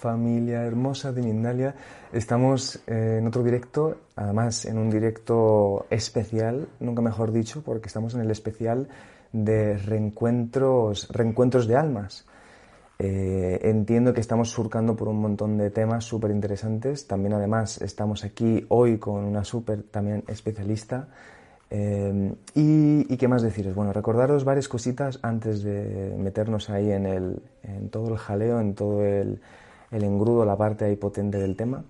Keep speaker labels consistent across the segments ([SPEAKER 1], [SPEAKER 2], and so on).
[SPEAKER 1] Familia hermosa de Mindalia. Estamos eh, en otro directo, además en un directo especial, nunca mejor dicho, porque estamos en el especial de reencuentros, reencuentros de almas. Eh, entiendo que estamos surcando por un montón de temas súper interesantes. También además estamos aquí hoy con una súper también especialista Em, y, qué más deciros? Bueno, recordaros varias cositas antes de meternos ahí en, el, en todo el jaleo, en todo el, el, engrudo, la parte ahí potente del tema.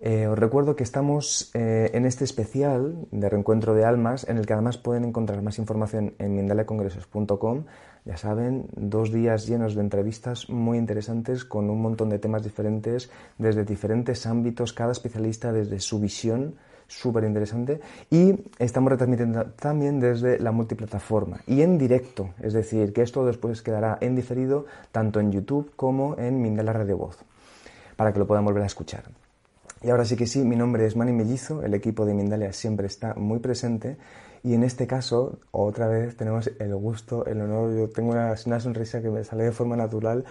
[SPEAKER 1] Eh, os recuerdo que estamos eh, en este especial de Reencuentro de Almas, en el que además pueden encontrar más información en mindaleacongresos.com. Ya saben, dos días llenos de entrevistas muy interesantes con un montón de temas diferentes, desde diferentes ámbitos, cada especialista desde su visión súper interesante. Y estamos retransmitiendo también desde la multiplataforma y en directo, es decir, que esto después quedará en diferido tanto en YouTube como en Mindela Radio Voz, para que lo puedan volver a escuchar. Y ahora sí que sí, mi nombre es Manny Mellizo, el equipo de Mindalia siempre está muy presente y en este caso, otra vez tenemos el gusto, el honor, yo tengo una, una sonrisa que me sale de forma natural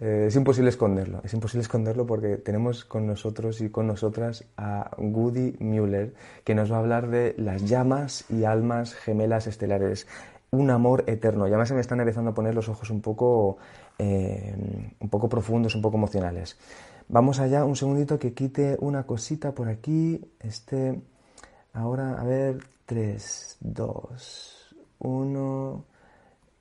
[SPEAKER 1] eh, es imposible esconderlo, es imposible esconderlo porque tenemos con nosotros y con nosotras a Woody Müller, que nos va a hablar de las llamas y almas gemelas estelares, un amor eterno. Ya se me están empezando a poner los ojos un poco, eh, un poco profundos, un poco emocionales. Vamos allá, un segundito que quite una cosita por aquí. Este, ahora, a ver, 3, 2, 1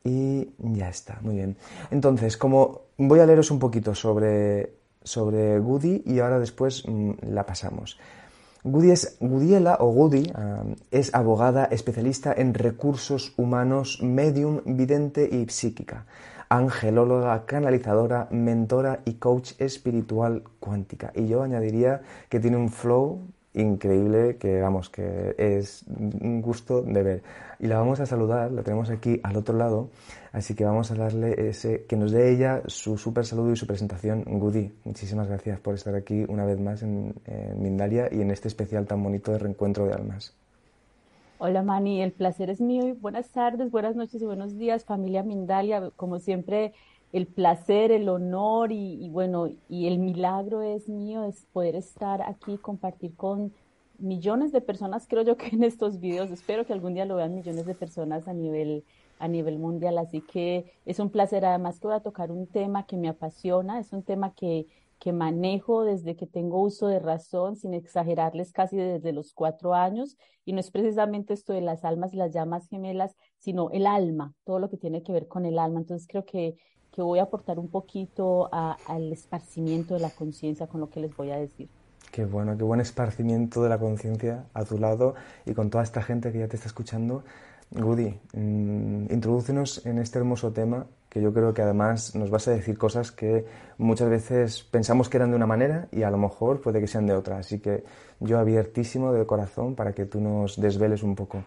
[SPEAKER 1] y ya está, muy bien. Entonces, como voy a leeros un poquito sobre, sobre Goody y ahora después mm, la pasamos. Goody es, Gudiela o Goody ah, es abogada especialista en recursos humanos, medium, vidente y psíquica, angelóloga, canalizadora, mentora y coach espiritual cuántica. Y yo añadiría que tiene un flow increíble que vamos que es un gusto de ver. Y la vamos a saludar la tenemos aquí al otro lado así que vamos a darle ese que nos dé ella su súper saludo y su presentación. Goody muchísimas gracias por estar aquí una vez más en, Mindalia y en este especial tan bonito de reencuentro de almas
[SPEAKER 2] Hola Mani, el placer es mío buenas tardes, buenas noches y buenos días familia Mindalia. Como siempre, el placer, el honor y, bueno, y el milagro es mío, es poder estar aquí, compartir con millones de personas, creo yo que en estos videos, espero que algún día lo vean millones de personas a nivel, a nivel mundial, así que es un placer, además que voy a tocar un tema que me apasiona, es un tema que, que manejo desde que tengo uso de razón, sin exagerarles casi desde los cuatro años, y no es precisamente esto de las almas y las llamas gemelas, sino el alma, todo lo que tiene que ver con el alma. Entonces creo que que voy a aportar un poquito al esparcimiento de la conciencia con lo que les voy a decir.
[SPEAKER 1] Qué bueno, qué buen esparcimiento de la conciencia a tu lado y con toda esta gente que ya te está escuchando. Goody, mm, introdúcenos en este hermoso tema que yo creo que además nos vas a decir cosas que muchas veces pensamos que eran de una manera y a lo mejor puede que sean de otra. Así que yo abiertísimo de corazón para que tú nos desveles un poco.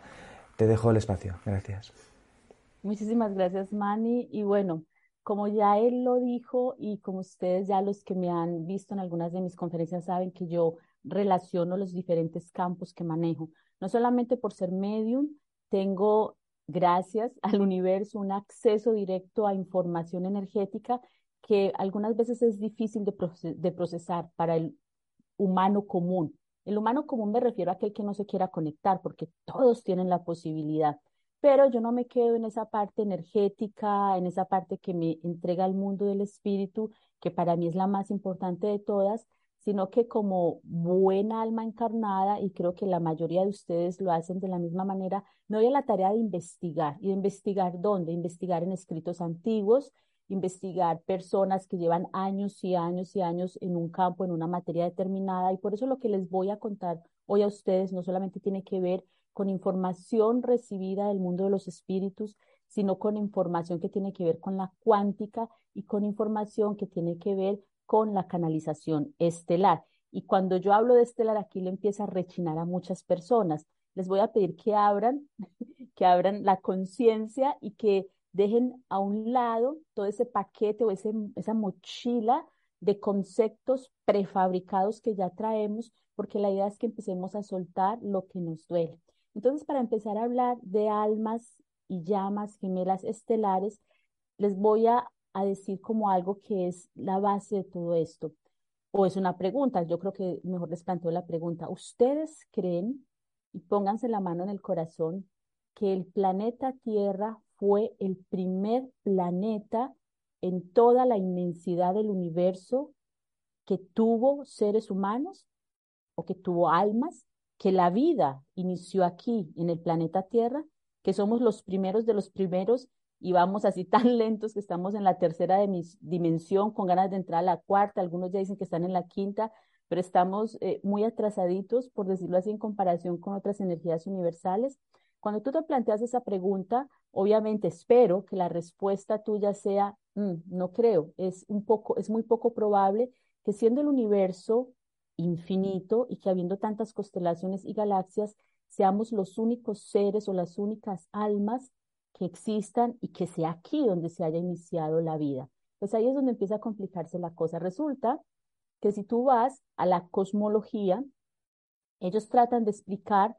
[SPEAKER 1] Te dejo el espacio. Gracias.
[SPEAKER 2] Muchísimas gracias, Manny. Y bueno, como ya él lo dijo y como ustedes ya los que me han visto en algunas de mis conferencias saben que yo relaciono los diferentes campos que manejo. No solamente por ser medium, tengo, gracias al universo, un acceso directo a información energética que algunas veces es difícil de, procesar para el humano común. El humano común me refiero a aquel que no se quiera conectar, porque todos tienen la posibilidad. Pero yo no me quedo en esa parte energética, en esa parte que me entrega el mundo del espíritu, que para mí es la más importante de todas, sino que como buena alma encarnada, y creo que la mayoría de ustedes lo hacen de la misma manera, me doy la tarea de investigar. ¿Y de investigar dónde? Investigar en escritos antiguos, investigar personas que llevan años y años y años en un campo, en una materia determinada. Y por eso lo que les voy a contar hoy a ustedes no solamente tiene que ver con información recibida del mundo de los espíritus, sino con información que tiene que ver con la cuántica y con información que tiene que ver con la canalización estelar. Y cuando yo hablo de estelar, aquí le empieza a rechinar a muchas personas. Les voy a pedir que abran, que abran la conciencia y que dejen a un lado todo ese paquete o ese, esa mochila de conceptos prefabricados que ya traemos, porque la idea es que empecemos a soltar lo que nos duele. Entonces, para empezar a hablar de almas y llamas gemelas estelares, les voy a a decir como algo que es la base de todo esto. O es una pregunta, yo creo que mejor les planteo la pregunta. ¿Ustedes creen, y pónganse la mano en el corazón, que el planeta Tierra fue el primer planeta en toda la inmensidad del universo que tuvo seres humanos o que tuvo almas, que la vida inició aquí en el planeta Tierra, que somos los primeros de los primeros y vamos así tan lentos que estamos en la tercera dimensión con ganas de entrar a la cuarta, algunos ya dicen que están en la quinta, pero estamos eh, muy atrasaditos, por decirlo así, en comparación con otras energías universales. Cuando tú te planteas esa pregunta, obviamente espero que la respuesta tuya sea, mm, no creo, es un poco, es muy poco probable que siendo el universo infinito y que habiendo tantas constelaciones y galaxias, seamos los únicos seres o las únicas almas que existan y que sea aquí donde se haya iniciado la vida. Pues ahí es donde empieza a complicarse la cosa. Resulta que si tú vas a la cosmología, ellos tratan de explicar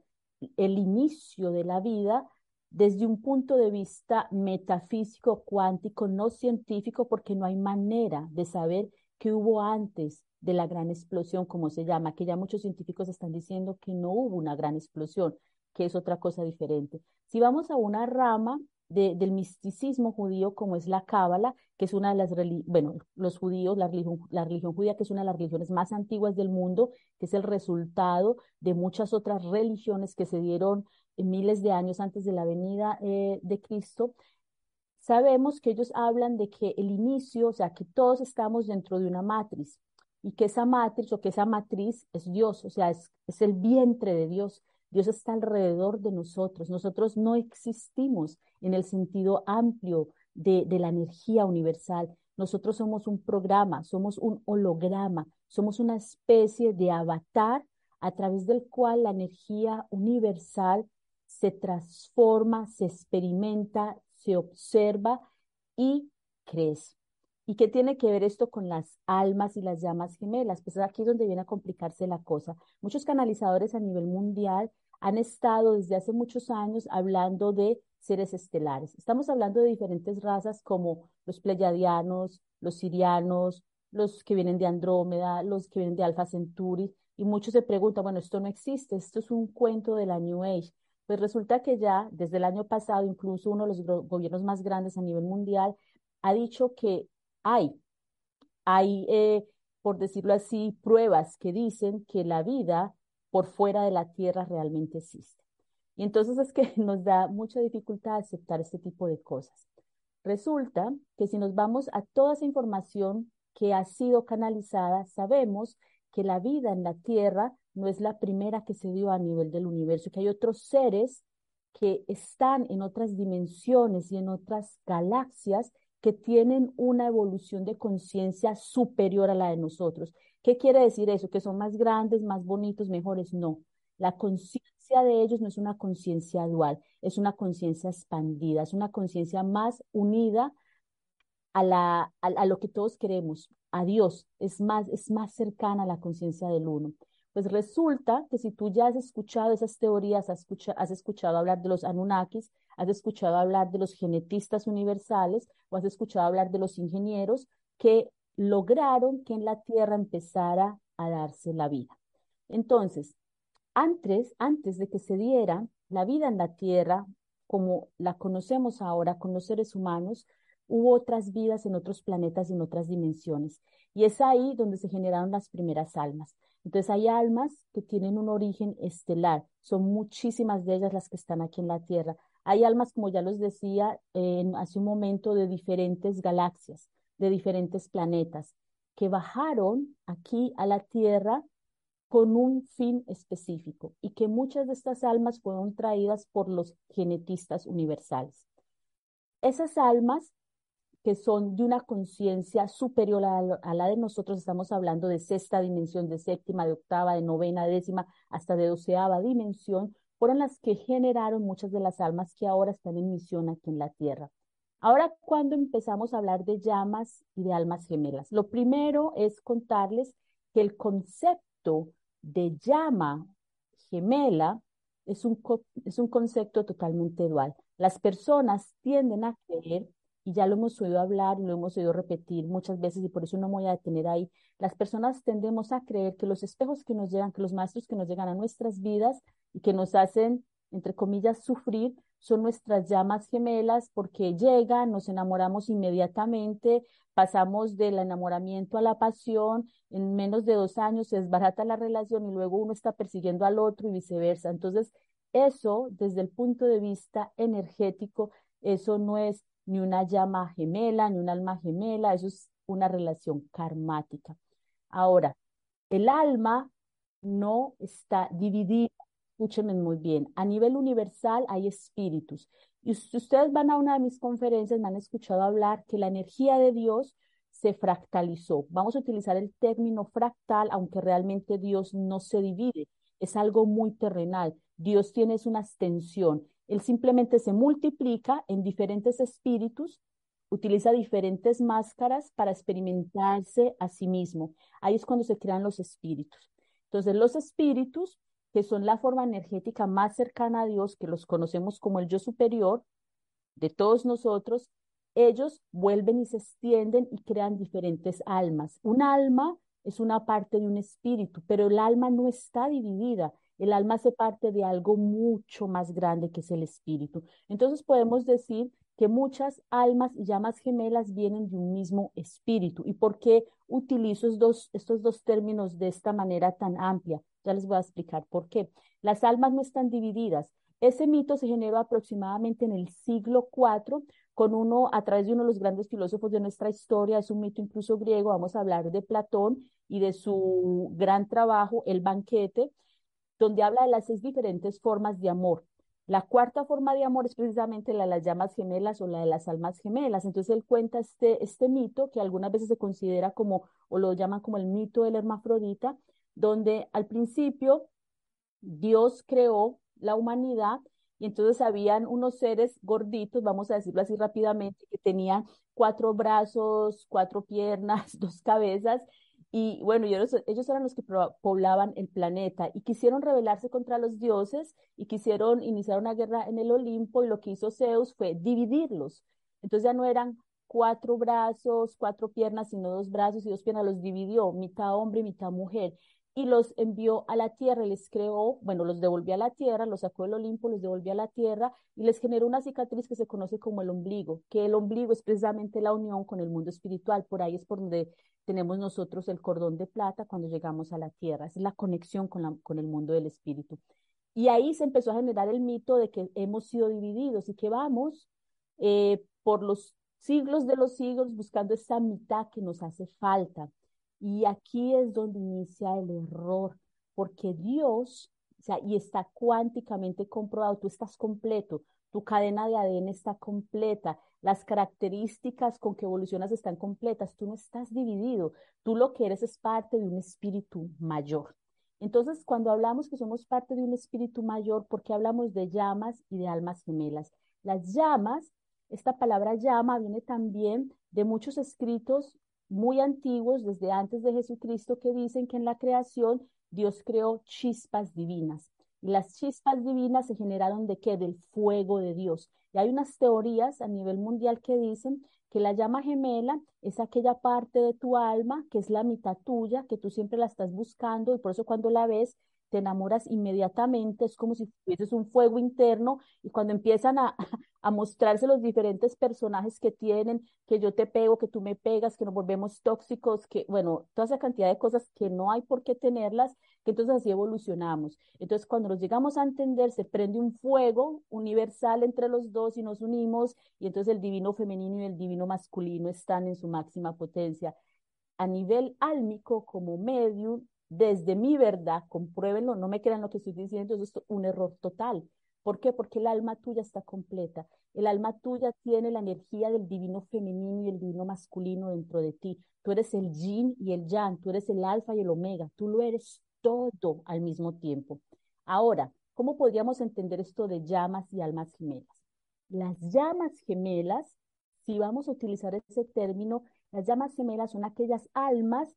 [SPEAKER 2] el inicio de la vida desde un punto de vista metafísico, cuántico, no científico, porque no hay manera de saber qué hubo antes de la gran explosión, como se llama, que ya muchos científicos están diciendo que no hubo una gran explosión, que es otra cosa diferente. Si vamos a una rama del misticismo judío como es la Cábala, que es una de las, bueno, los judíos, la religión, judía, que es una de las religiones más antiguas del mundo, que es el resultado de muchas otras religiones que se dieron miles de años antes de la venida eh, de Cristo, sabemos que ellos hablan de que el inicio, o sea, que todos estamos dentro de una matriz y que esa matriz o que esa matriz es Dios, o sea, es el vientre de Dios. Dios está alrededor de nosotros. Nosotros no existimos en el sentido amplio de, la energía universal. Nosotros somos un programa, somos un holograma, somos una especie de avatar a través del cual la energía universal se transforma, se experimenta, se observa y crece. ¿Y qué tiene que ver esto con las almas y las llamas gemelas? Pues aquí es donde viene a complicarse la cosa. Muchos canalizadores a nivel mundial han estado desde hace muchos años hablando de seres estelares. Estamos hablando de diferentes razas como los pleyadianos, los sirianos, los que vienen de Andrómeda, los que vienen de Alfa Centauri, y muchos se preguntan, bueno, esto no existe, esto es un cuento de la New Age. Pues resulta que ya desde el año pasado, incluso uno de los gobiernos más grandes a nivel mundial ha dicho que hay, hay, eh, por decirlo así, pruebas que dicen que la vida por fuera de la tierra realmente existe. Y entonces es que nos da mucha dificultad aceptar este tipo de cosas. Resulta que si nos vamos a toda esa información que ha sido canalizada, sabemos que la vida en la Tierra no es la primera que se dio a nivel del universo, que hay otros seres que están en otras dimensiones y en otras galaxias que tienen una evolución de conciencia superior a la de nosotros ¿Qué quiere decir eso? ¿Que son más grandes, más bonitos, mejores? No. La conciencia de ellos no es una conciencia dual, es una conciencia expandida, es una conciencia más unida a, la, a, lo que todos queremos, a Dios, es más, es más cercana a la conciencia del uno. Pues resulta que si tú ya has escuchado esas teorías, has, has escuchado hablar de los Anunnakis, has escuchado hablar de los genetistas universales o has escuchado hablar de los ingenieros que lograron que en la Tierra empezara a darse la vida. Entonces, antes, antes de que se diera la vida en la Tierra, como la conocemos ahora con los seres humanos, hubo otras vidas en otros planetas y en otras dimensiones. Y es ahí donde se generaron las primeras almas. Entonces hay almas que tienen un origen estelar. Son muchísimas de ellas las que están aquí en la Tierra. Hay almas, como ya los decía hace un momento, de diferentes galaxias, de diferentes planetas, que bajaron aquí a la Tierra con un fin específico y que muchas de estas almas fueron traídas por los genetistas universales. Esas almas que son de una conciencia superior a, la de nosotros, estamos hablando de sexta dimensión, de séptima, de octava, de novena, décima, hasta de doceava dimensión, fueron las que generaron muchas de las almas que ahora están en misión aquí en la Tierra. Ahora, cuando empezamos a hablar de llamas y de almas gemelas, lo primero es contarles que el concepto de llama gemela es un, es un concepto totalmente dual. Las personas tienden a creer, y ya lo hemos oído hablar y lo hemos oído repetir muchas veces, y por eso no me voy a detener ahí, las personas tendemos a creer que los espejos que nos llegan, que los maestros que nos llegan a nuestras vidas y que nos hacen, entre comillas, sufrir, son nuestras llamas gemelas porque llegan, nos enamoramos inmediatamente, pasamos del enamoramiento a la pasión, en menos de dos años se desbarata la relación y luego uno está persiguiendo al otro y viceversa. Entonces, eso, desde el punto de vista energético, eso no es ni una llama gemela, ni un alma gemela, eso es una relación karmática. Ahora, el alma no está dividida escúchenme muy bien, a nivel universal hay espíritus. Y ustedes van a una de mis conferencias, me han escuchado hablar que la energía de Dios se fractalizó. Vamos a utilizar el término fractal, aunque realmente Dios no se divide, es algo muy terrenal. Dios tiene una extensión. Él simplemente se multiplica en diferentes espíritus, utiliza diferentes máscaras para experimentarse a sí mismo. Ahí es cuando se crean los espíritus. Entonces, los espíritus que son la forma energética más cercana a Dios, que los conocemos como el yo superior de todos nosotros, ellos vuelven y se extienden y crean diferentes almas. Un alma es una parte de un espíritu, pero el alma no está dividida. El alma hace parte de algo mucho más grande que es el espíritu. Entonces podemos decir que muchas almas y llamas gemelas vienen de un mismo espíritu. ¿Y por qué utilizo estos dos términos de esta manera tan amplia? Ya les voy a explicar por qué. Las almas no están divididas. Ese mito se generó aproximadamente en el siglo IV con uno, a través de uno de los grandes filósofos de nuestra historia, es un mito incluso griego, vamos a hablar de Platón y de su gran trabajo, El banquete, donde habla de las seis diferentes formas de amor. La cuarta forma de amor es precisamente la de las llamas gemelas o la de las almas gemelas. Entonces él cuenta este, este mito que algunas veces se considera como, o lo llaman como el mito del hermafrodita, donde al principio Dios creó la humanidad y entonces habían unos seres gorditos, vamos a decirlo así rápidamente, que tenían cuatro brazos, cuatro piernas, dos cabezas, y bueno, ellos, ellos eran los que poblaban el planeta y quisieron rebelarse contra los dioses y quisieron iniciar una guerra en el Olimpo y lo que hizo Zeus fue dividirlos. Entonces ya no eran cuatro brazos, cuatro piernas, sino dos brazos y dos piernas, los dividió, mitad hombre mitad mujer y los envió a la tierra y les creó, bueno, los devolvió a la tierra, los sacó del Olimpo, los devolvió a la tierra y les generó una cicatriz que se conoce como el ombligo, que el ombligo es precisamente la unión con el mundo espiritual, por ahí es por donde tenemos nosotros el cordón de plata cuando llegamos a la tierra, es la conexión con, la, con el mundo del espíritu. Y ahí se empezó a generar el mito de que hemos sido divididos y que vamos eh, por los siglos de los siglos buscando esa mitad que nos hace falta. Y aquí es donde inicia el error, porque Dios, o sea, y está cuánticamente comprobado, tú estás completo, tu cadena de ADN está completa, las características con que evolucionas están completas, tú no estás dividido, tú lo que eres es parte de un espíritu mayor. Entonces, cuando hablamos que somos parte de un espíritu mayor, ¿por qué hablamos de llamas y de almas gemelas? Las llamas, esta palabra llama viene también de muchos escritos muy antiguos, desde antes de Jesucristo, que dicen que en la creación Dios creó chispas divinas. Y las chispas divinas se generaron de qué? Del fuego de Dios. Y hay unas teorías a nivel mundial que dicen que la llama gemela es aquella parte de tu alma que es la mitad tuya, que tú siempre la estás buscando y por eso cuando la ves te enamoras inmediatamente, es como si tuvieses un fuego interno y cuando empiezan a, a mostrarse los diferentes personajes que tienen, que yo te pego, que tú me pegas, que nos volvemos tóxicos, que bueno, toda esa cantidad de cosas que no hay por qué tenerlas, que entonces así evolucionamos. Entonces cuando nos llegamos a entender, se prende un fuego universal entre los dos y nos unimos y entonces el divino femenino y el divino masculino están en su máxima potencia. A nivel álmico, como medium, desde mi verdad, compruébenlo, no me crean lo que estoy diciendo, es un error total. ¿Por qué? Porque el alma tuya está completa. El alma tuya tiene la energía del divino femenino y el divino masculino dentro de ti. Tú eres el yin y el yang, tú eres el alfa y el omega, tú lo eres todo al mismo tiempo. Ahora, ¿cómo podríamos entender esto de llamas y almas gemelas? Las llamas gemelas, si vamos a utilizar ese término, las llamas gemelas son aquellas almas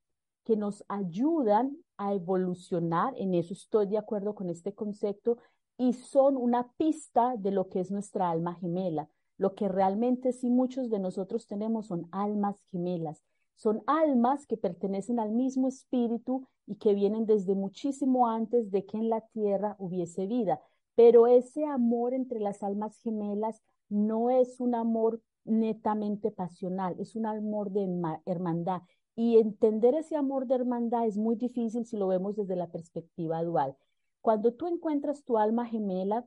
[SPEAKER 2] que nos ayudan a evolucionar, en eso estoy de acuerdo con este concepto, y son una pista de lo que es nuestra alma gemela. Lo que realmente sí muchos de nosotros tenemos son almas gemelas. Son almas que pertenecen al mismo espíritu y que vienen desde muchísimo antes de que en la tierra hubiese vida. Pero ese amor entre las almas gemelas no es un amor netamente pasional, es un amor de hermandad. Y entender ese amor de hermandad es muy difícil si lo vemos desde la perspectiva dual. Cuando tú encuentras tu alma gemela,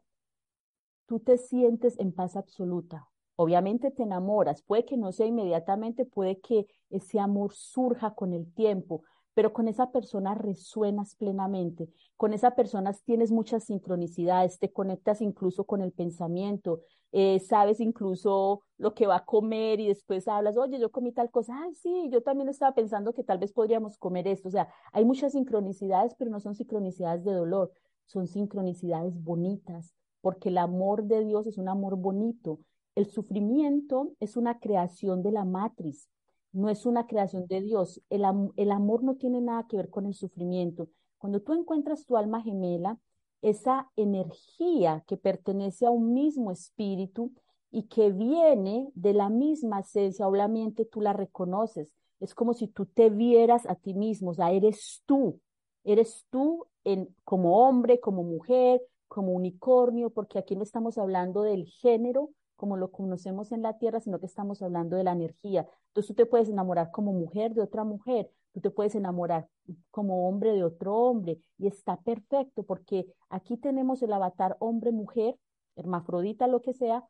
[SPEAKER 2] tú te sientes en paz absoluta. Obviamente te enamoras, puede que no sea inmediatamente, puede que ese amor surja con el tiempo, pero con esa persona resuenas plenamente, con esa persona tienes muchas sincronicidades, te conectas incluso con el pensamiento, eh, sabes incluso lo que va a comer y después hablas, oye, yo comí tal cosa, ay, sí, yo también estaba pensando que tal vez podríamos comer esto, o sea, hay muchas sincronicidades, pero no son sincronicidades de dolor, son sincronicidades bonitas, porque el amor de Dios es un amor bonito. El sufrimiento es una creación de la matriz, no es una creación de Dios. El, el amor no tiene nada que ver con el sufrimiento. Cuando tú encuentras tu alma gemela, esa energía que pertenece a un mismo espíritu y que viene de la misma esencia, obviamente tú la reconoces. Es como si tú te vieras a ti mismo, o sea, eres tú, eres tú en, como hombre, como mujer, como unicornio, porque aquí no estamos hablando del género, como lo conocemos en la tierra, sino que estamos hablando de la energía. Entonces tú te puedes enamorar como mujer de otra mujer, tú te puedes enamorar como hombre de otro hombre y está perfecto porque aquí tenemos el avatar hombre-mujer, hermafrodita, lo que sea,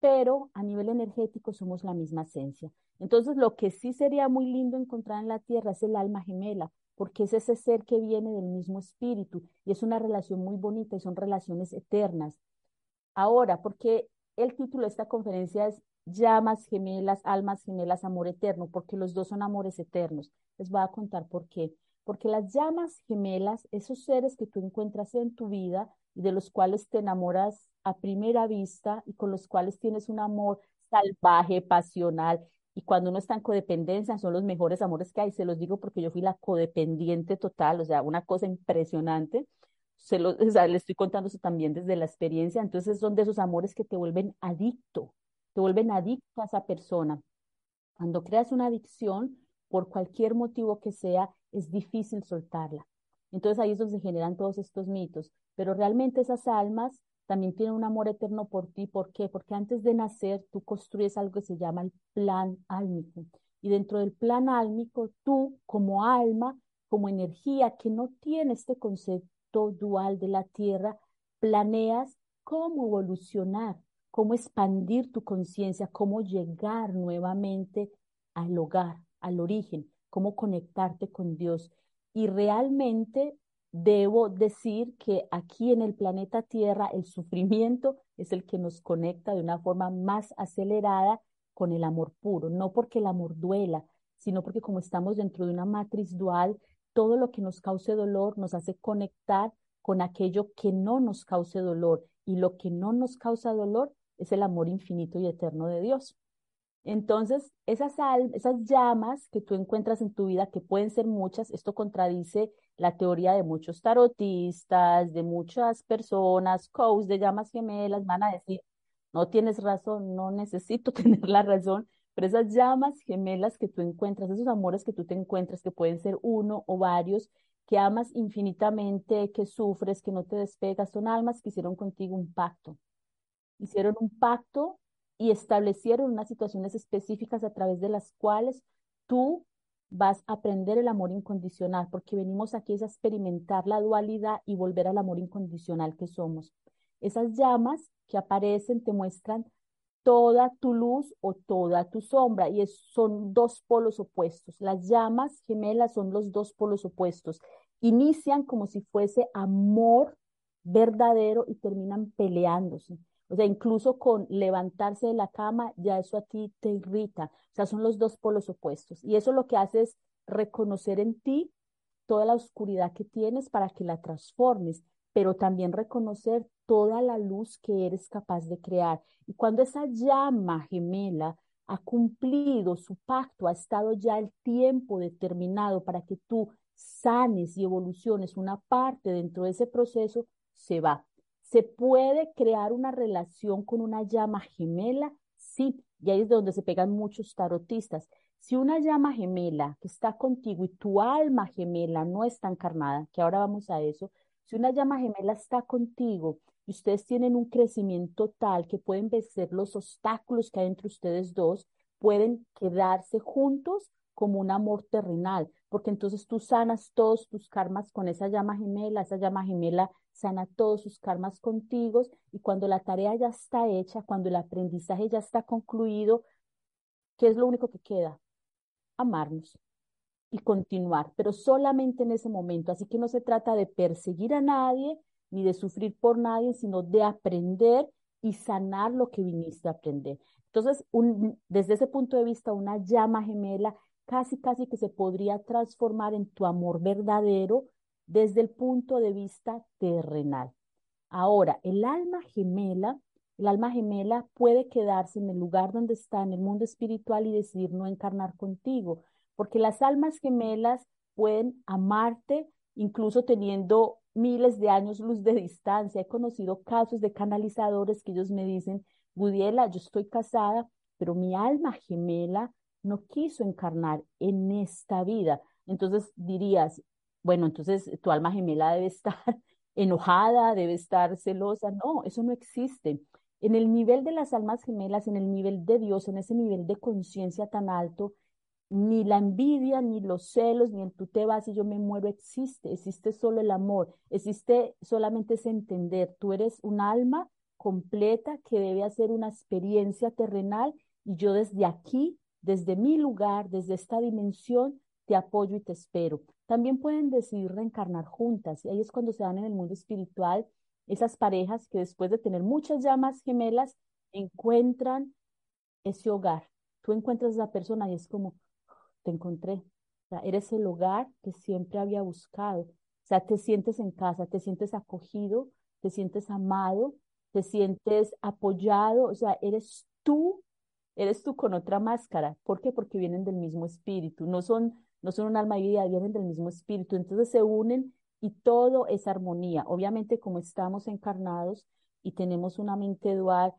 [SPEAKER 2] pero a nivel energético somos la misma esencia. Entonces lo que sí sería muy lindo encontrar en la tierra es el alma gemela, porque es ese ser que viene del mismo espíritu y es una relación muy bonita y son relaciones eternas. Ahora, porque el título de esta conferencia es Llamas gemelas, almas gemelas, amor eterno, porque los dos son amores eternos. Les voy a contar por qué. Porque las llamas gemelas, esos seres que tú encuentras en tu vida y de los cuales te enamoras a primera vista y con los cuales tienes un amor salvaje, pasional, y cuando uno está en codependencia son los mejores amores que hay, se los digo porque yo fui la codependiente total, o sea, una cosa impresionante se lo, o sea, le estoy contando eso también desde la experiencia, entonces son de esos amores que te vuelven adicto, te vuelven adicto a esa persona. Cuando creas una adicción, por cualquier motivo que sea, es difícil soltarla. Entonces ahí es donde se generan todos estos mitos, pero realmente esas almas también tienen un amor eterno por ti. ¿Por qué? Porque antes de nacer tú construyes algo que se llama el plan álmico. Y dentro del plan álmico, tú como alma, como energía que no tiene este concepto, dual de la Tierra, planeas cómo evolucionar, cómo expandir tu conciencia, cómo llegar nuevamente al hogar, al origen, cómo conectarte con Dios. Y realmente debo decir que aquí en el planeta Tierra el sufrimiento es el que nos conecta de una forma más acelerada con el amor puro, no porque el amor duela, sino porque como estamos dentro de una matriz dual, todo lo que nos cause dolor nos hace conectar con aquello que no nos cause dolor. Y lo que no nos causa dolor es el amor infinito y eterno de Dios. Entonces, esas, esas llamas que tú encuentras en tu vida, que pueden ser muchas, esto contradice la teoría de muchos tarotistas, de muchas personas, coaches de llamas gemelas, van a decir, no tienes razón, no necesito tener la razón, pero esas llamas gemelas que tú encuentras, esos amores que tú te encuentras, que pueden ser uno o varios, que amas infinitamente, que sufres, que no te despegas, son almas que hicieron contigo un pacto. Hicieron un pacto y establecieron unas situaciones específicas a través de las cuales tú vas a aprender el amor incondicional, porque venimos aquí a experimentar la dualidad y volver al amor incondicional que somos. Esas llamas que aparecen te muestran toda tu luz o toda tu sombra y son dos polos opuestos. Las llamas gemelas son los dos polos opuestos. Inician como si fuese amor verdadero y terminan peleándose. O sea, incluso con levantarse de la cama, ya eso a ti te irrita. O sea, son los dos polos opuestos. Y eso lo que hace es reconocer en ti toda la oscuridad que tienes para que la transformes, pero también reconocer toda la luz que eres capaz de crear. Y cuando esa llama gemela ha cumplido su pacto, ha estado ya el tiempo determinado para que tú sanes y evoluciones una parte dentro de ese proceso, se va. ¿Se puede crear una relación con una llama gemela? Sí, y ahí es de donde se pegan muchos tarotistas. Si una llama gemela que está contigo y tu alma gemela no está encarnada, que ahora vamos a eso, si una llama gemela está contigo y ustedes tienen un crecimiento tal que pueden vencer los obstáculos que hay entre ustedes dos, pueden quedarse juntos como un amor terrenal, porque entonces tú sanas todos tus karmas con esa llama gemela, esa llama gemela sana todos sus karmas contigo y cuando la tarea ya está hecha, cuando el aprendizaje ya está concluido, ¿qué es lo único que queda? Amarnos y continuar, pero solamente en ese momento. Así que no se trata de perseguir a nadie ni de sufrir por nadie, sino de aprender y sanar lo que viniste a aprender. Entonces, desde ese punto de vista, una llama gemela casi, casi que se podría transformar en tu amor verdadero desde el punto de vista terrenal. Ahora, el alma gemela, el alma gemela puede quedarse en el lugar donde está, en el mundo espiritual y decidir no encarnar contigo, porque las almas gemelas pueden amarte incluso teniendo miles de años luz de distancia. He conocido casos de canalizadores que ellos me dicen, Budiela, yo estoy casada, pero mi alma gemela no quiso encarnar en esta vida. Entonces dirías, bueno, entonces tu alma gemela debe estar enojada, debe estar celosa. No, eso no existe. En el nivel de las almas gemelas, en el nivel de Dios, en ese nivel de conciencia tan alto, ni la envidia, ni los celos, ni el tú te vas y yo me muero existe. Existe solo el amor. Existe solamente ese entender. Tú eres un alma completa que debe hacer una experiencia terrenal y yo desde aquí, desde mi lugar, desde esta dimensión, te apoyo y te espero. También pueden decidir reencarnar juntas y ahí es cuando se dan en el mundo espiritual esas parejas que después de tener muchas llamas gemelas encuentran ese hogar. Tú encuentras a esa persona y es como, te encontré. O sea, eres el hogar que siempre había buscado. O sea, te sientes en casa, te sientes acogido, te sientes amado, te sientes apoyado. O sea, eres tú, eres tú con otra máscara. ¿Por qué? Porque vienen del mismo espíritu. No son no son un alma y vida, vienen del mismo espíritu, entonces se unen y todo es armonía. Obviamente como estamos encarnados y tenemos una mente dual,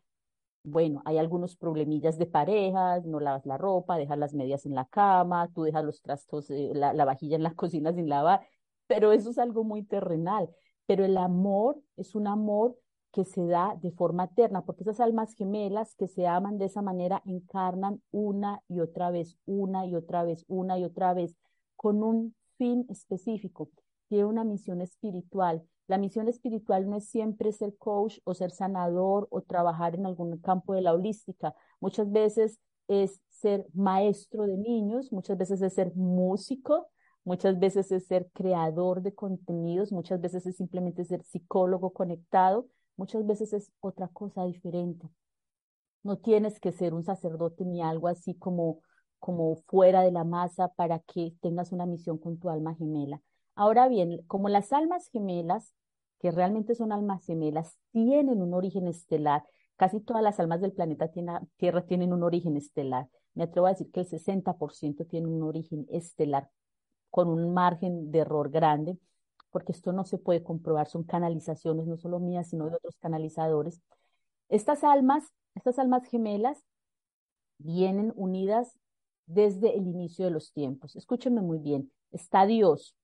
[SPEAKER 2] bueno, hay algunos problemillas de parejas, no lavas la ropa, dejas las medias en la cama, tú dejas los trastos, eh, la, la vajilla en la cocina sin lavar, pero eso es algo muy terrenal. Pero el amor es un amor que se da de forma eterna, porque esas almas gemelas que se aman de esa manera encarnan una y otra vez, una y otra vez, una y otra vez, con un fin específico. Tiene una misión espiritual. La misión espiritual no es siempre ser coach o ser sanador o trabajar en algún campo de la holística. Muchas veces es ser maestro de niños, muchas veces es ser músico, muchas veces es ser creador de contenidos, muchas veces es simplemente ser psicólogo conectado, Muchas veces es otra cosa diferente. No tienes que ser un sacerdote ni algo así como, como fuera de la masa para que tengas una misión con tu alma gemela. Ahora bien, como las almas gemelas, que realmente son almas gemelas, tienen un origen estelar, Casi todas las almas del planeta Tierra tienen un origen estelar. Me atrevo a decir que el 60% tiene un origen estelar con un margen de error grande, porque esto no se puede comprobar, son canalizaciones, no solo mías, sino de otros canalizadores. Estas almas, estas almas gemelas, vienen unidas desde el inicio de los tiempos. Escúchenme muy bien, está Dios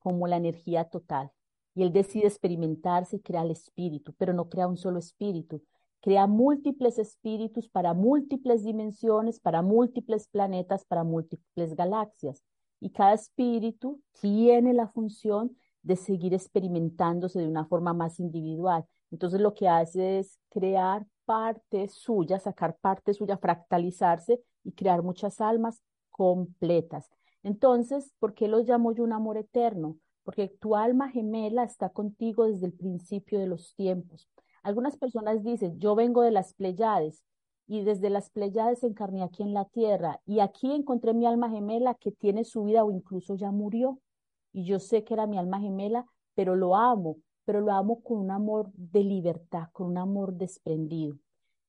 [SPEAKER 2] como la energía total y Él decide experimentarse y crea el espíritu, pero no crea un solo espíritu, crea múltiples espíritus para múltiples dimensiones, para múltiples planetas, para múltiples galaxias. Y cada espíritu tiene la función de seguir experimentándose de una forma más individual. Entonces lo que hace es crear parte suya, sacar parte suya, fractalizarse y crear muchas almas completas. Entonces, ¿por qué los llamo yo un amor eterno? Porque tu alma gemela está contigo desde el principio de los tiempos. Algunas personas dicen, yo vengo de las Pleiades y desde las Pleiades encarné aquí en la tierra y aquí encontré mi alma gemela que tiene su vida o incluso ya murió. Y yo sé que era mi alma gemela, pero lo amo, pero lo amo con un amor de libertad, con un amor desprendido.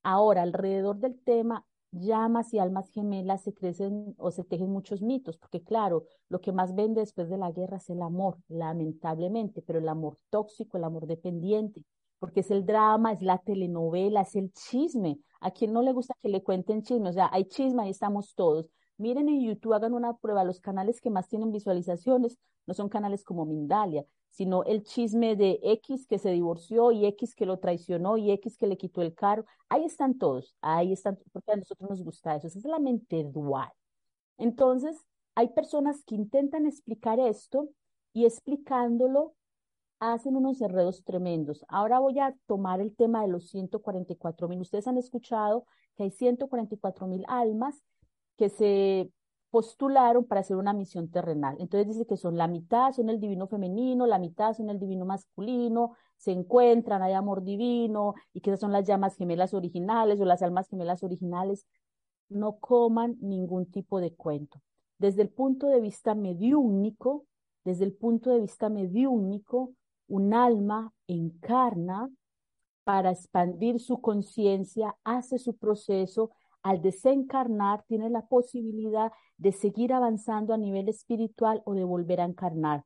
[SPEAKER 2] Ahora, alrededor del tema llamas y almas gemelas se crecen o se tejen muchos mitos, porque claro, lo que más vende después de la guerra es el amor, lamentablemente, pero el amor tóxico, el amor dependiente, porque es el drama, es la telenovela, es el chisme. A quien no le gusta que le cuenten chisme, o sea, hay chisme, ahí estamos todos. Miren en YouTube, hagan una prueba, los canales que más tienen visualizaciones no son canales como Mindalia, sino el chisme de X que se divorció y X que lo traicionó y X que le quitó el carro. Ahí están todos, ahí están, porque a nosotros nos gusta eso, esa es la mente dual. Entonces, hay personas que intentan explicar esto y explicándolo hacen unos enredos tremendos. Ahora voy a tomar el tema de los 144 mil. Ustedes han escuchado que hay 144 mil almas que se postularon para hacer una misión terrenal. Entonces dice que son la mitad son el divino femenino, la mitad son el divino masculino, se encuentran, hay amor divino y que esas son las llamas gemelas originales o las almas gemelas originales. No coman ningún tipo de cuento. Desde el punto de vista mediúnico, desde el punto de vista mediúnico, un alma encarna para expandir su conciencia, hace su proceso, al desencarnar tiene la posibilidad de seguir avanzando a nivel espiritual o de volver a encarnar.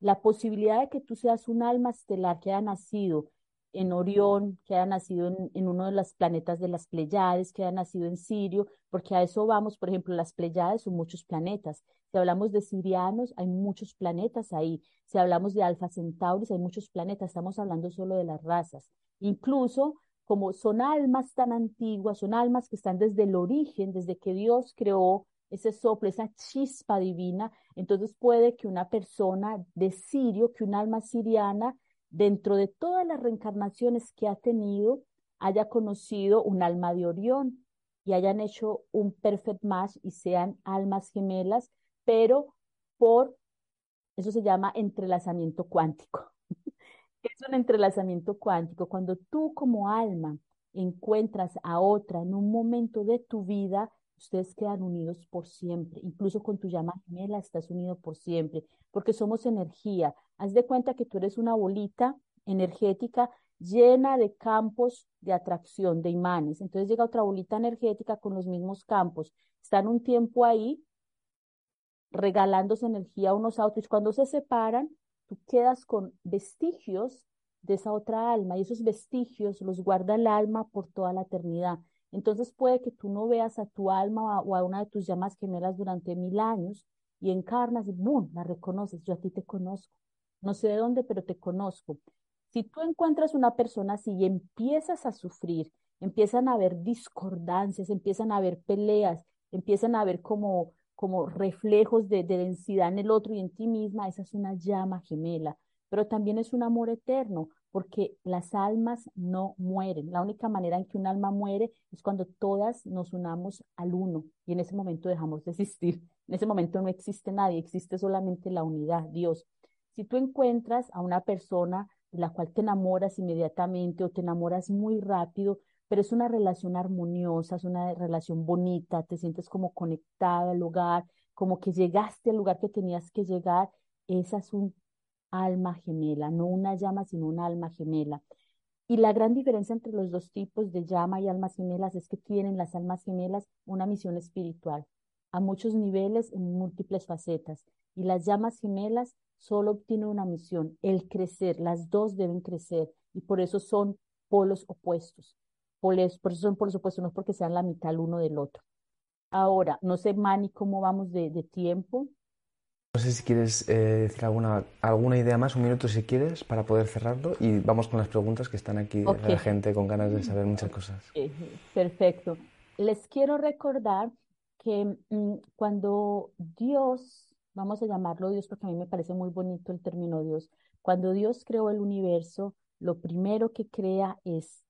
[SPEAKER 2] La posibilidad de que tú seas un alma estelar que haya nacido en Orión, que haya nacido en, uno de los planetas de las Pleiades, que haya nacido en Sirio, porque a eso vamos, por ejemplo, las Pleiades son muchos planetas. Si hablamos de sirianos, hay muchos planetas ahí. Si hablamos de Alfa Centauris, hay muchos planetas. Estamos hablando solo de las razas. Incluso como son almas tan antiguas, son almas que están desde el origen, desde que Dios creó ese soplo, esa chispa divina, entonces puede que una persona de Sirio, que un alma siriana, dentro de todas las reencarnaciones que ha tenido, haya conocido un alma de Orión y hayan hecho un perfect match y sean almas gemelas, pero por, eso se llama entrelazamiento cuántico. Es un entrelazamiento cuántico. Cuando tú como alma encuentras a otra en un momento de tu vida, ustedes quedan unidos por siempre. Incluso con tu llama gemela estás unido por siempre, porque somos energía. Haz de cuenta que tú eres una bolita energética llena de campos de atracción, de imanes. Entonces llega otra bolita energética con los mismos campos. Están un tiempo ahí regalándose energía unos a otros. Cuando se separan, tú quedas con vestigios de esa otra alma y esos vestigios los guarda el alma por toda la eternidad. Entonces puede que tú no veas a tu alma o a una de tus llamas gemelas durante mil años y encarnas y ¡boom! la reconoces. Yo a ti te conozco. No sé de dónde, pero te conozco. Si tú encuentras una persona así y empiezas a sufrir, empiezan a haber discordancias, empiezan a haber peleas, empiezan a haber como como reflejos de, densidad en el otro y en ti misma, esa es una llama gemela, pero también es un amor eterno, porque las almas no mueren. La única manera en que un alma muere es cuando todas nos unamos al uno y en ese momento dejamos de existir. En ese momento no existe nadie, existe solamente la unidad, Dios. Si tú encuentras a una persona de la cual te enamoras inmediatamente o te enamoras muy rápido, pero es una relación armoniosa, es una relación bonita, te sientes como conectada al lugar, como que llegaste al lugar que tenías que llegar, esa es un alma gemela, no una llama, sino un alma gemela. Y la gran diferencia entre los dos tipos de llama y almas gemelas es que tienen las almas gemelas una misión espiritual a muchos niveles en múltiples facetas. Y las llamas gemelas solo obtienen una misión, el crecer. Las dos deben crecer y por eso son polos opuestos. Por eso son polos opuestos, no es porque sean la mitad el uno del otro. Ahora, no sé, Manny, cómo vamos de, tiempo.
[SPEAKER 1] No sé si quieres eh, decir alguna, alguna idea más, un minuto si quieres, para poder cerrarlo y vamos con las preguntas que están aquí la gente con ganas de saber muchas cosas.
[SPEAKER 2] perfecto. Les quiero recordar que mm, cuando Dios, vamos a llamarlo Dios porque a mí me parece muy bonito el término Dios, cuando Dios creó el universo, lo primero que crea es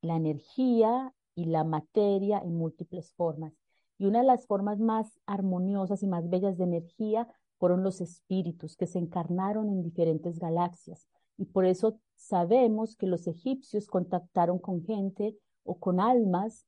[SPEAKER 2] la energía y la materia en múltiples formas. Y una de las formas más armoniosas y más bellas de energía fueron los espíritus que se encarnaron en diferentes galaxias. Y por eso sabemos que los egipcios contactaron con gente o con almas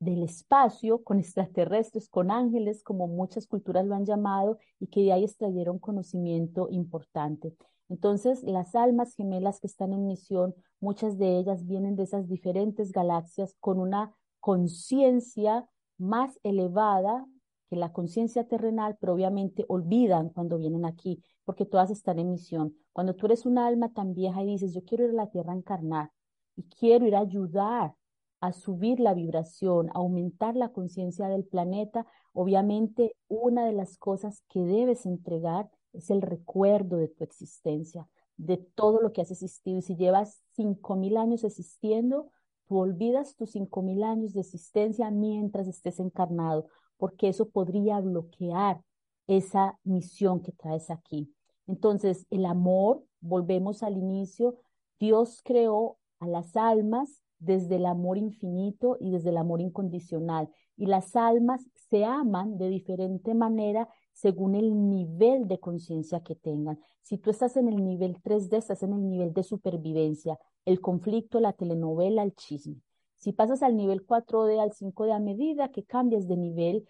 [SPEAKER 2] del espacio, con extraterrestres, con ángeles, como muchas culturas lo han llamado, y que de ahí extrayeron conocimiento importante. Entonces, las almas gemelas que están en misión, muchas de ellas vienen de esas diferentes galaxias con una conciencia más elevada que la conciencia terrenal, pero obviamente olvidan cuando vienen aquí, porque todas están en misión. Cuando tú eres un alma tan vieja y dices, yo quiero ir a la tierra a encarnar y quiero ir a ayudar a subir la vibración, a aumentar la conciencia del planeta, obviamente una de las cosas que debes entregar es el recuerdo de tu existencia, de todo lo que has existido. Y si llevas cinco mil años existiendo, Tú olvidas tus cinco mil años de existencia mientras estés encarnado, porque eso podría bloquear esa misión que traes aquí. Entonces, el amor, volvemos al inicio, Dios creó a las almas desde el amor infinito y desde el amor incondicional. Y las almas se aman de diferente manera según el nivel de conciencia que tengan. Si tú estás en el nivel 3D, estás en el nivel de supervivencia, el conflicto, la telenovela, el chisme. Si pasas al nivel 4D, al 5D, a medida que cambias de nivel,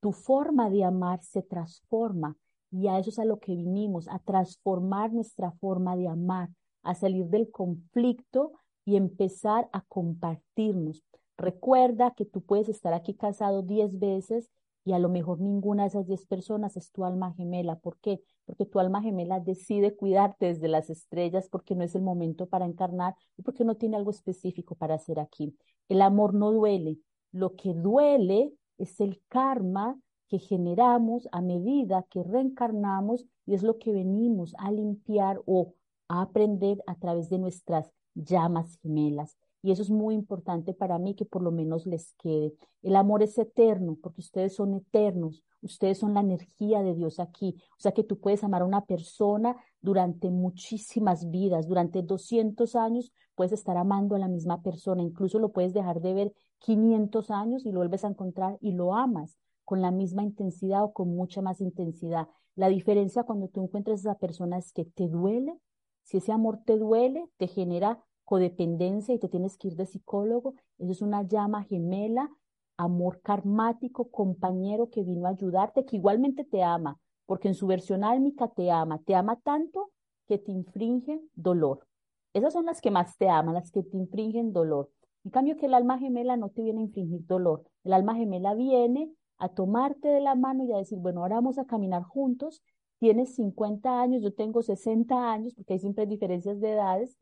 [SPEAKER 2] tu forma de amar se transforma. Y a eso es a lo que vinimos, a transformar nuestra forma de amar, a salir del conflicto y empezar a compartirnos. Recuerda que tú puedes estar aquí casado 10 veces y a lo mejor ninguna de esas 10 personas es tu alma gemela. ¿Por qué? Porque tu alma gemela decide cuidarte desde las estrellas porque no es el momento para encarnar y porque no tiene algo específico para hacer aquí. El amor no duele. Lo que duele es el karma que generamos a medida que reencarnamos y es lo que venimos a limpiar o a aprender a través de nuestras llamas gemelas. Y eso es muy importante para mí que por lo menos les quede. El amor es eterno porque ustedes son eternos, ustedes son la energía de Dios aquí. O sea que tú puedes amar a una persona durante muchísimas vidas, durante 200 años puedes estar amando a la misma persona, incluso lo puedes dejar de ver 500 años y lo vuelves a encontrar y lo amas con la misma intensidad o con mucha más intensidad. La diferencia cuando tú encuentras a esa persona es que te duele. Si ese amor te duele, te genera codependencia y te tienes que ir de psicólogo, eso es una llama gemela, amor karmático, compañero que vino a ayudarte, que igualmente te ama, porque en su versión álmica te ama, te ama tanto que te infringe dolor. Esas son las que más te aman, las que te infringen dolor. En cambio que el alma gemela no te viene a infringir dolor. El alma gemela viene a tomarte de la mano y a decir, bueno, ahora vamos a caminar juntos. Tienes 50 años, yo tengo 60 años, porque hay siempre diferencias de edades,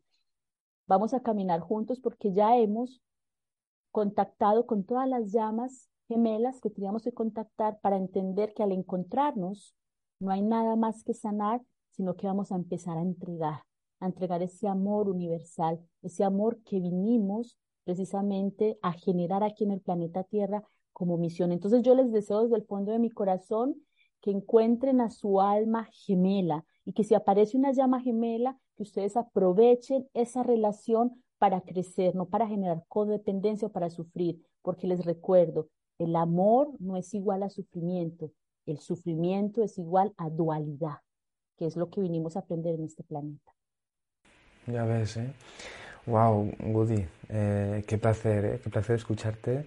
[SPEAKER 2] Vamos a caminar juntos porque ya hemos contactado con todas las llamas gemelas que teníamos que contactar para entender que al encontrarnos no hay nada más que sanar, sino que vamos a empezar a entregar, a entregar ese amor universal, ese amor que vinimos precisamente a generar aquí en el planeta Tierra como misión. Entonces yo les deseo desde el fondo de mi corazón que encuentren a su alma gemela y que si aparece una llama gemela, que ustedes aprovechen esa relación para crecer, no para generar codependencia o para sufrir, porque les recuerdo, el amor no es igual a sufrimiento, el sufrimiento es igual a dualidad, que es lo que vinimos a aprender en este planeta.
[SPEAKER 1] Ya ves, ¿eh? Wow, Woody, eh, qué placer, ¿eh? qué placer escucharte.